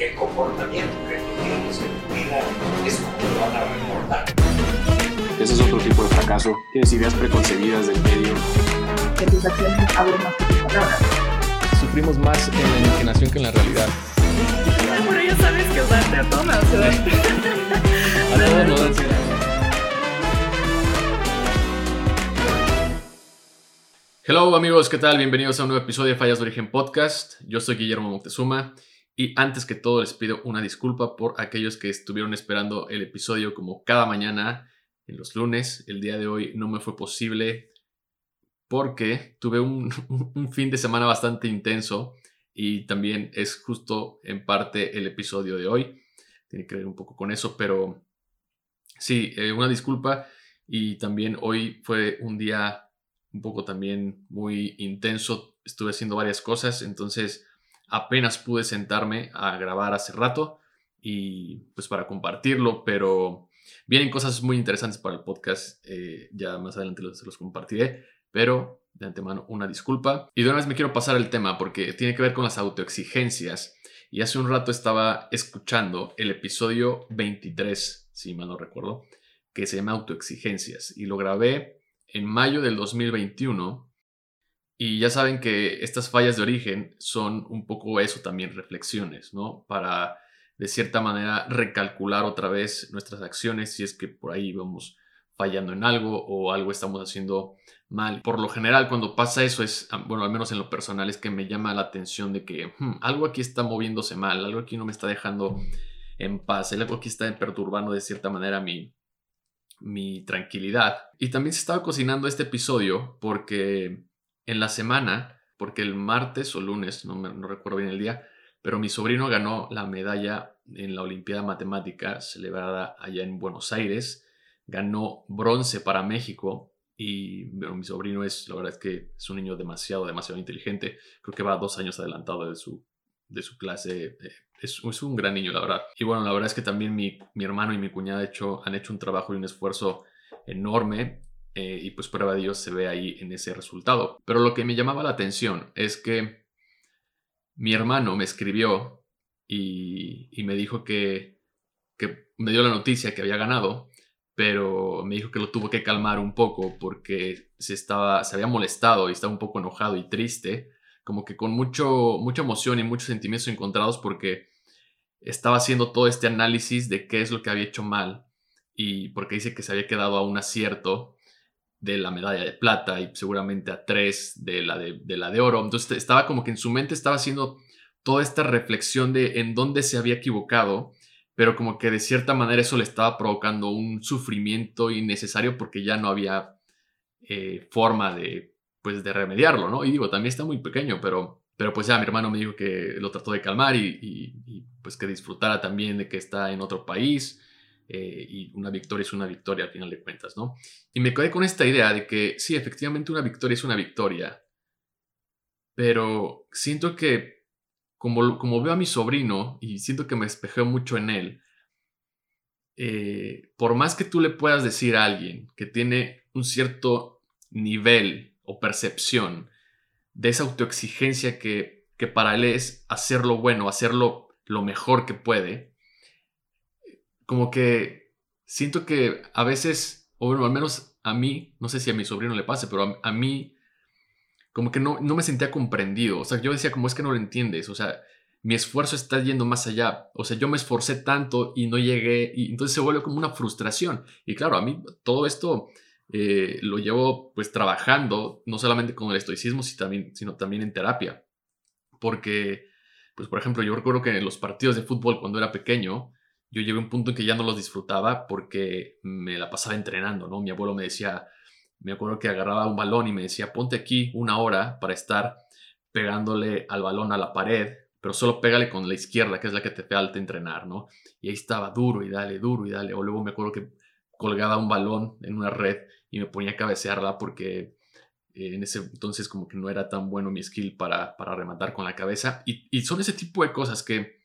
el comportamiento que tú tienes en tu vida es como lo van a recordar. Ese es otro tipo de fracaso. Tienes ideas preconcebidas del medio. Que tus acciones hablen más que tus palabras. Sufrimos más en la imaginación que en la realidad. Pero ya sabes que usarte a A todos nos ansiedad. Hello amigos, ¿qué tal? Bienvenidos a un nuevo episodio de Fallas de Origen Podcast. Yo soy Guillermo Moctezuma y antes que todo les pido una disculpa por aquellos que estuvieron esperando el episodio como cada mañana en los lunes. El día de hoy no me fue posible porque tuve un, fin de semana bastante intenso y también es justo en parte el episodio de hoy. Tiene que ver un poco con eso, pero sí, eh, una disculpa y también hoy fue un día un poco también muy intenso. Estuve haciendo varias cosas, entonces apenas pude sentarme a grabar hace rato y pues para compartirlo, pero vienen cosas muy interesantes para el podcast. eh, ya más adelante los, los compartiré, pero de antemano una disculpa. Y de una vez me quiero pasar el tema porque tiene que ver con las autoexigencias. Y hace un rato estaba escuchando el episodio 23, si mal no recuerdo, que se llama Autoexigencias. Y lo grabé en mayo del 2021. Y ya saben que estas fallas de origen son un poco eso también, reflexiones, ¿no? Para de cierta manera recalcular otra vez nuestras acciones si es que por ahí vamos fallando en algo o algo estamos haciendo mal. Por lo general, cuando pasa eso es, ah, bueno, al menos en lo personal, es que me llama la atención de que hmm, algo aquí está moviéndose mal, algo aquí no me está dejando en paz, algo aquí está perturbando de cierta manera mi, mi tranquilidad. Y también se estaba cocinando este episodio porque en la semana, porque el martes o lunes, no, me- no recuerdo bien el día, pero mi sobrino ganó la medalla en la Olimpiada Matemática celebrada allá en Buenos Aires. Ganó bronce para México y bueno, mi sobrino es, la verdad es que es un niño demasiado, demasiado inteligente. Creo que va dos años adelantado de su, de su clase. eh, Es, un gran niño, la verdad. Y bueno, la verdad es que también mi, mi hermano y mi cuñada hecho, han hecho un trabajo y un esfuerzo enorme eh, y pues prueba de Dios se ve ahí en ese resultado. Pero lo que me llamaba la atención es que mi hermano me escribió y, y me dijo que, que me dio la noticia que había ganado, pero me dijo que lo tuvo que calmar un poco porque se, estaba, se había molestado y estaba un poco enojado y triste, como que con mucho, mucha emoción y muchos sentimientos encontrados porque estaba haciendo todo este análisis de qué es lo que había hecho mal y porque dice que se había quedado a un acierto de la medalla de plata y seguramente a tres de la de, de la de oro. Entonces estaba como que en su mente estaba haciendo toda esta reflexión de en dónde se había equivocado, pero como que de cierta manera eso le estaba provocando un sufrimiento innecesario porque ya no había eh, forma de, pues, de remediarlo, ¿no? Y digo, también está muy pequeño, pero, pero pues ya mi hermano me dijo que lo trató de calmar y, y- y, pues que disfrutara también de que está en otro país eh, y una victoria es una victoria al final de cuentas, ¿no? Y me quedé con esta idea de que sí, efectivamente una victoria es una victoria, pero siento que como, como veo a mi sobrino y siento que me espejeo mucho en él, eh, por más que tú le puedas decir a alguien que tiene un cierto nivel o percepción de esa autoexigencia que, que para él es hacerlo bueno, hacerlo lo mejor que puede, como que siento que a veces, o bueno, al menos a mí, no sé si a mi sobrino le pase, pero a, mí como que no, no me sentía comprendido. O sea, yo decía, como es que no lo entiendes? O sea, mi esfuerzo está yendo más allá. O sea, yo me esforcé tanto y no llegué, y entonces se vuelve como una frustración. Y claro, a mí todo esto eh, lo llevo pues trabajando, no solamente con el estoicismo, sino también, sino también en terapia. Porque, pues por ejemplo, yo recuerdo que en los partidos de fútbol cuando era pequeño, yo llegué a un punto en que ya no los disfrutaba porque me la pasaba entrenando, ¿no? Mi abuelo me decía, me acuerdo que agarraba un balón y me decía, ponte aquí una hora para estar pegándole al balón a la pared, pero solo pégale con la izquierda, que es la que te falta entrenar, ¿no? Y ahí estaba duro y dale, duro y dale. O luego me acuerdo que colgaba un balón en una red y me ponía a cabecearla porque eh, en ese entonces como que no era tan bueno mi skill para, para rematar con la cabeza. Y, y son ese tipo de cosas que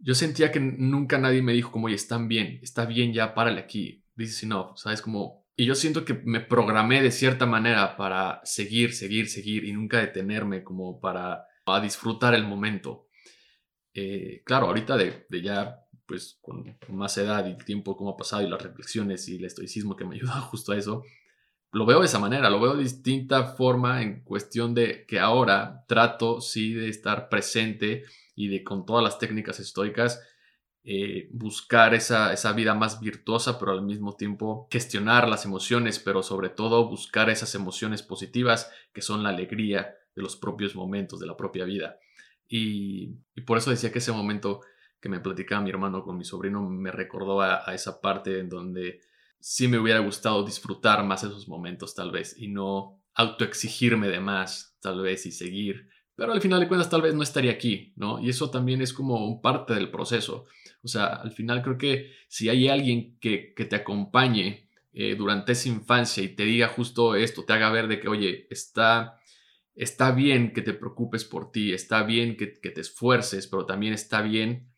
yo sentía que nunca nadie me dijo como, oye, están bien, está bien ya, párale aquí. Dices, no, ¿sabes? Como... Y yo siento que me programé de cierta manera para seguir, seguir, seguir y nunca detenerme como para a disfrutar el momento. Eh, claro, ahorita de, de ya, pues con más edad y tiempo como ha pasado y las reflexiones y el estoicismo que me ayuda justo a eso, lo veo de esa manera, lo veo de distinta forma en cuestión de que ahora trato, sí, de estar presente y de con todas las técnicas estoicas eh, buscar esa, esa vida más virtuosa, pero al mismo tiempo gestionar las emociones, pero sobre todo buscar esas emociones positivas que son la alegría de los propios momentos, de la propia vida. Y, por eso decía que ese momento que me platicaba mi hermano con mi sobrino me recordó a esa parte en donde sí me hubiera gustado disfrutar más esos momentos tal vez y no autoexigirme de más tal vez y seguir. Pero al final de cuentas tal vez no estaría aquí, ¿no? Y eso también es como parte del proceso. O sea, al final creo que si hay alguien que, que te acompañe eh, durante esa infancia y te diga justo esto, te haga ver de que, oye, está, está bien que te preocupes por ti, está bien que, que te esfuerces, pero también está bien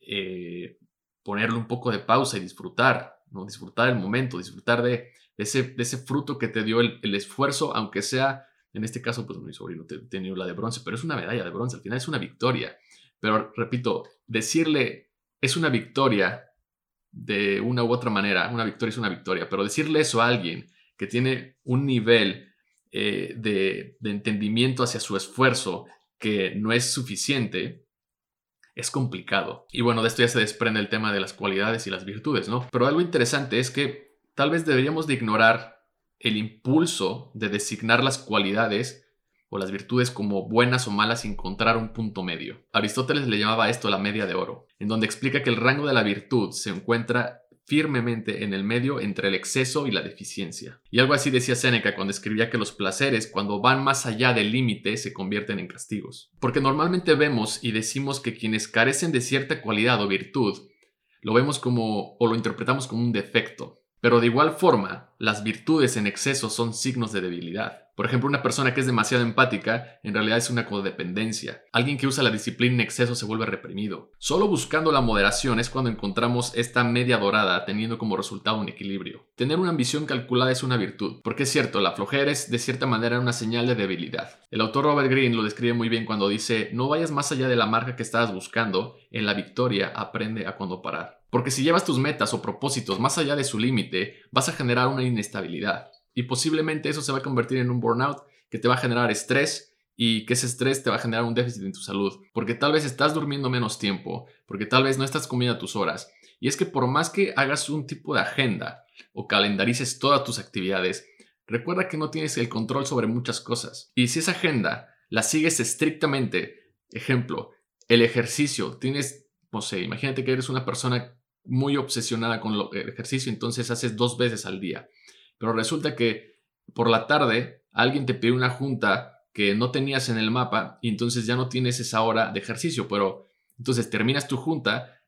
eh, ponerle un poco de pausa y disfrutar, ¿no? Disfrutar el momento, disfrutar de, ese, fruto que te dio el, el, esfuerzo, aunque sea, en este caso, pues mi sobrino tenía la de bronce, pero es una medalla de bronce, al final es una victoria. Pero repito, decirle es una victoria de una u otra manera, una victoria es una victoria, pero decirle eso a alguien que tiene un nivel eh, de, de entendimiento hacia su esfuerzo que no es suficiente, es complicado. Y bueno, de esto ya se desprende el tema de las cualidades y las virtudes, ¿no? Pero algo interesante es que tal vez deberíamos de ignorar el impulso de designar las cualidades o las virtudes como buenas o malas y encontrar un punto medio. Aristóteles le llamaba esto la media de oro, en donde explica que el rango de la virtud se encuentra firmemente en el medio entre el exceso y la deficiencia. Y algo así decía Séneca cuando escribía que los placeres, cuando van más allá del límite, se convierten en castigos. Porque normalmente vemos y decimos que quienes carecen de cierta cualidad o virtud, lo vemos como o lo interpretamos como un defecto. Pero de igual forma, las virtudes en exceso son signos de debilidad. Por ejemplo, una persona que es demasiado empática en realidad es una codependencia. Alguien que usa la disciplina en exceso se vuelve reprimido. Solo buscando la moderación es cuando encontramos esta media dorada teniendo como resultado un equilibrio. Tener una ambición calculada es una virtud, porque es cierto, la flojera es de cierta manera una señal de debilidad. El autor Robert Greene lo describe muy bien cuando dice, no vayas más allá de la marca que estabas buscando, en la victoria aprende a cuando parar. Porque si llevas tus metas o propósitos más allá de su límite, vas a generar una inestabilidad. Y posiblemente eso se va a convertir en un burnout que te va a generar estrés y que ese estrés te va a generar un déficit en tu salud. Porque tal vez estás durmiendo menos tiempo, porque tal vez no estás comiendo a tus horas. Y es que por más que hagas un tipo de agenda o calendarices todas tus actividades, recuerda que no tienes el control sobre muchas cosas. Y si esa agenda la sigues estrictamente, ejemplo, el ejercicio, tienes, no sé, imagínate que eres una persona muy obsesionada con el ejercicio, entonces haces dos veces al día pero resulta que por la tarde alguien te pide una junta que no tenías en el mapa y entonces ya no tienes esa hora de ejercicio, pero entonces terminas tu junta,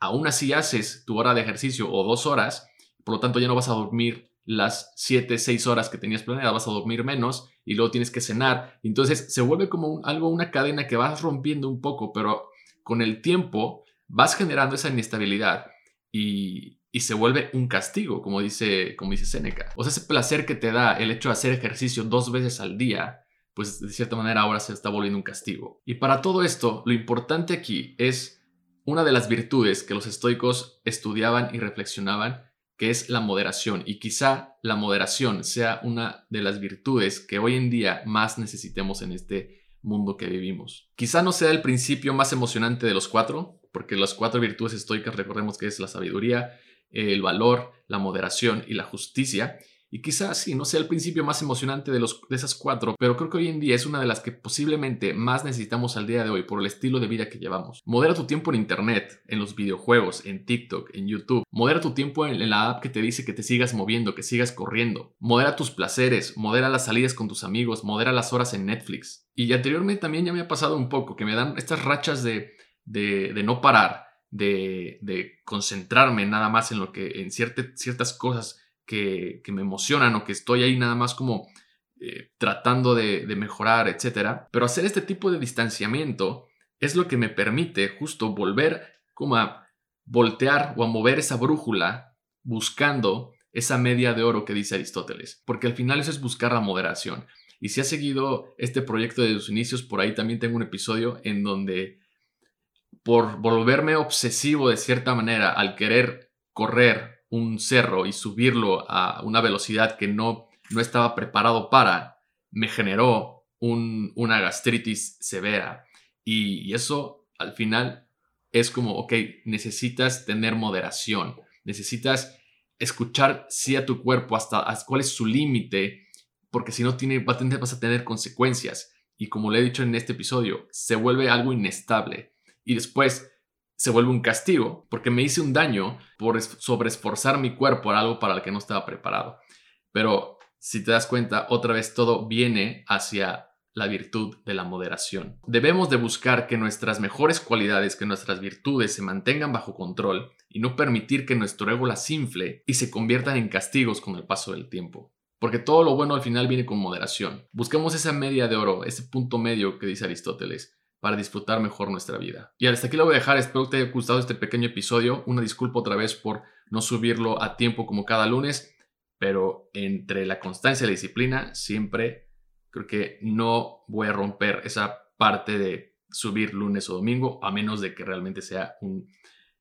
aún así haces tu hora de ejercicio o dos horas, por lo tanto ya no vas a dormir las 7, 6 horas que tenías planeada, vas a dormir menos y luego tienes que cenar. Entonces se vuelve como algo, una cadena que vas rompiendo un poco, pero con el tiempo vas generando esa inestabilidad y, y se vuelve un castigo, como dice, como dice Seneca. O sea, ese placer que te da el hecho de hacer ejercicio dos veces al día, pues de cierta manera ahora se está volviendo un castigo. Y para todo esto, lo importante aquí es una de las virtudes que los estoicos estudiaban y reflexionaban, que es la moderación. Y quizá la moderación sea una de las virtudes que hoy en día más necesitemos en este mundo que vivimos. Quizá no sea el principio más emocionante de los cuatro, porque las cuatro virtudes estoicas recordemos que es la sabiduría, el valor, la moderación y la justicia. Y quizás sí, no sea el principio más emocionante de, los, de esas cuatro, pero creo que hoy en día es una de las que posiblemente más necesitamos al día de hoy por el estilo de vida que llevamos. Modera tu tiempo en Internet, en los videojuegos, en TikTok, en YouTube. Modera tu tiempo en, en la app que te dice que te sigas moviendo, que sigas corriendo. Modera tus placeres, modera las salidas con tus amigos, modera las horas en Netflix. Y anteriormente también ya me ha pasado un poco, que me dan estas rachas de, de, de no parar de, concentrarme nada más en lo que, en ciertas cosas que, me emocionan o que estoy ahí nada más como eh, tratando de, de mejorar, etc. Pero hacer este tipo de distanciamiento es lo que me permite justo volver como a voltear o a mover esa brújula buscando esa media de oro que dice Aristóteles, porque al final eso es buscar la moderación. Y si has seguido este proyecto de sus inicios, por ahí también tengo un episodio en donde por volverme obsesivo de cierta manera al querer correr un cerro y subirlo a una velocidad que no, no estaba preparado para, me generó un- una gastritis severa. Y, eso al final es como, ok, necesitas tener moderación, necesitas escuchar sí a tu cuerpo hasta, hasta cuál es su límite, porque si no tiene, vas a tener consecuencias. Y como le he dicho en este episodio, se vuelve algo inestable. Y después se vuelve un castigo, porque me hice un daño por es- sobreesforzar mi cuerpo a algo para el que no estaba preparado. Pero si te das cuenta, otra vez todo viene hacia la virtud de la moderación. Debemos de buscar que nuestras mejores cualidades, que nuestras virtudes se mantengan bajo control y no permitir que nuestro ego las infle y se conviertan en castigos con el paso del tiempo. Porque todo lo bueno al final viene con moderación. Busquemos esa media de oro, ese punto medio que dice Aristóteles, para disfrutar mejor nuestra vida. Y hasta aquí lo voy a dejar, espero que te haya gustado este pequeño episodio. Una disculpa otra vez por no subirlo a tiempo como cada lunes, pero entre la constancia y la disciplina siempre creo que no voy a romper esa parte de subir lunes o domingo, a menos de que realmente sea un,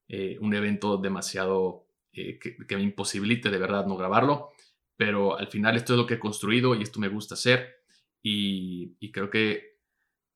eh, un evento demasiado eh, que, me imposibilite de verdad no grabarlo. Pero al final esto es lo que he construido y esto me gusta hacer. Y creo que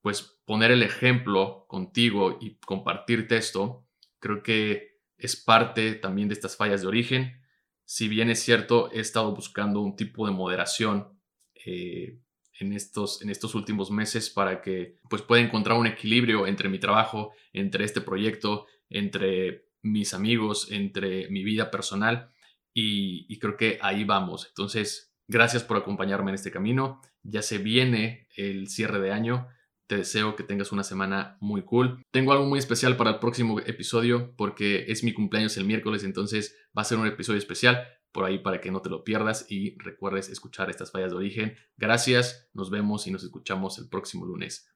pues poner el ejemplo contigo y compartirte esto, creo que es parte también de estas fallas de origen. Si bien es cierto, he estado buscando un tipo de moderación eh, en, estos, en estos últimos meses para que pues pueda encontrar un equilibrio entre mi trabajo, entre este proyecto, entre mis amigos, entre mi vida personal y, y creo que ahí vamos. Entonces, gracias por acompañarme en este camino. Ya se viene el cierre de año. Te deseo que tengas una semana muy cool. Tengo algo muy especial para el próximo episodio porque es mi cumpleaños el miércoles, entonces va a ser un episodio especial por ahí para que no te lo pierdas y recuerdes escuchar estas fallas de origen. Gracias, nos vemos y nos escuchamos el próximo lunes.